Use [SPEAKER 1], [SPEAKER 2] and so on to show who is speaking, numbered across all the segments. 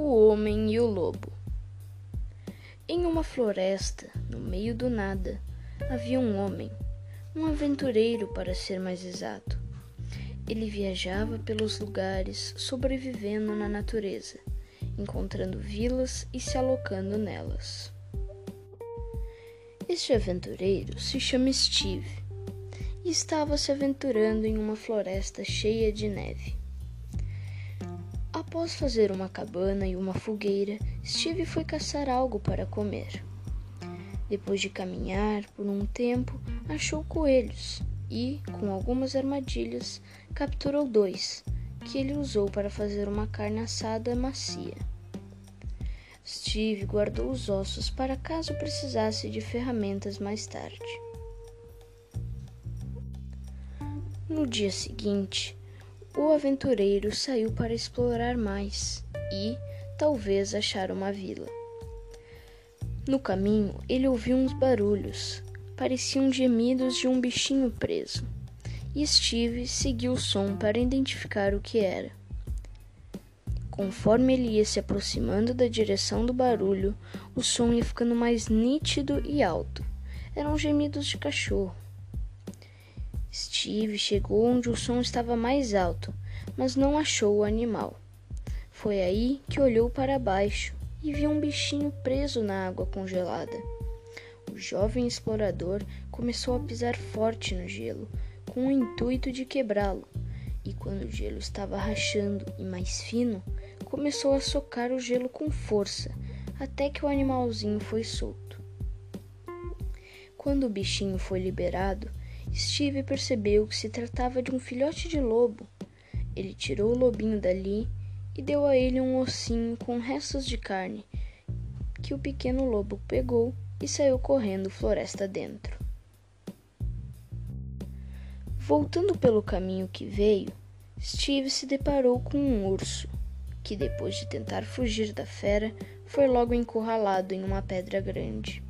[SPEAKER 1] O Homem e o Lobo. Em uma floresta, no meio do nada, havia um homem, um aventureiro para ser mais exato. Ele viajava pelos lugares, sobrevivendo na natureza, encontrando vilas e se alocando nelas. Este aventureiro se chama Steve e estava se aventurando em uma floresta cheia de neve. Após fazer uma cabana e uma fogueira, Steve foi caçar algo para comer. Depois de caminhar por um tempo, achou coelhos e, com algumas armadilhas, capturou dois, que ele usou para fazer uma carne assada macia. Steve guardou os ossos para caso precisasse de ferramentas mais tarde. No dia seguinte, o aventureiro saiu para explorar mais e, talvez, achar uma vila. No caminho, ele ouviu uns barulhos, pareciam gemidos de um bichinho preso, e Steve seguiu o som para identificar o que era. Conforme ele ia se aproximando da direção do barulho, o som ia ficando mais nítido e alto. Eram gemidos de cachorro. Steve chegou onde o som estava mais alto, mas não achou o animal. Foi aí que olhou para baixo e viu um bichinho preso na água congelada. O jovem explorador começou a pisar forte no gelo, com o intuito de quebrá-lo, e quando o gelo estava rachando e mais fino, começou a socar o gelo com força, até que o animalzinho foi solto. Quando o bichinho foi liberado, Steve percebeu que se tratava de um filhote de lobo. Ele tirou o lobinho dali e deu a ele um ossinho com restos de carne, que o pequeno lobo pegou e saiu correndo floresta dentro. Voltando pelo caminho que veio, Steve se deparou com um urso, que depois de tentar fugir da fera, foi logo encurralado em uma pedra grande.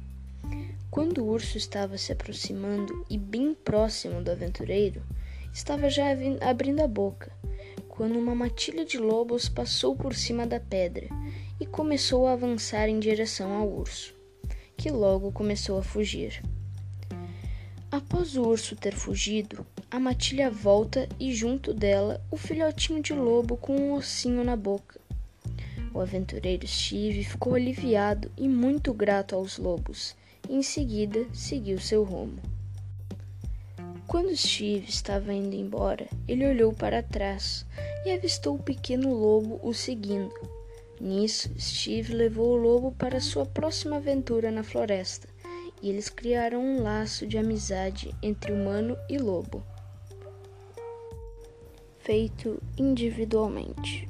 [SPEAKER 1] Quando o urso estava se aproximando e bem próximo do aventureiro, estava já abrindo a boca, quando uma matilha de lobos passou por cima da pedra e começou a avançar em direção ao urso, que logo começou a fugir. Após o urso ter fugido, a matilha volta e junto dela o filhotinho de lobo com um ossinho na boca. O aventureiro Steve ficou aliviado e muito grato aos lobos em seguida, seguiu seu rumo. Quando Steve estava indo embora, ele olhou para trás e avistou o pequeno lobo o seguindo. Nisso, Steve levou o lobo para sua próxima aventura na floresta e eles criaram um laço de amizade entre humano e lobo, feito individualmente.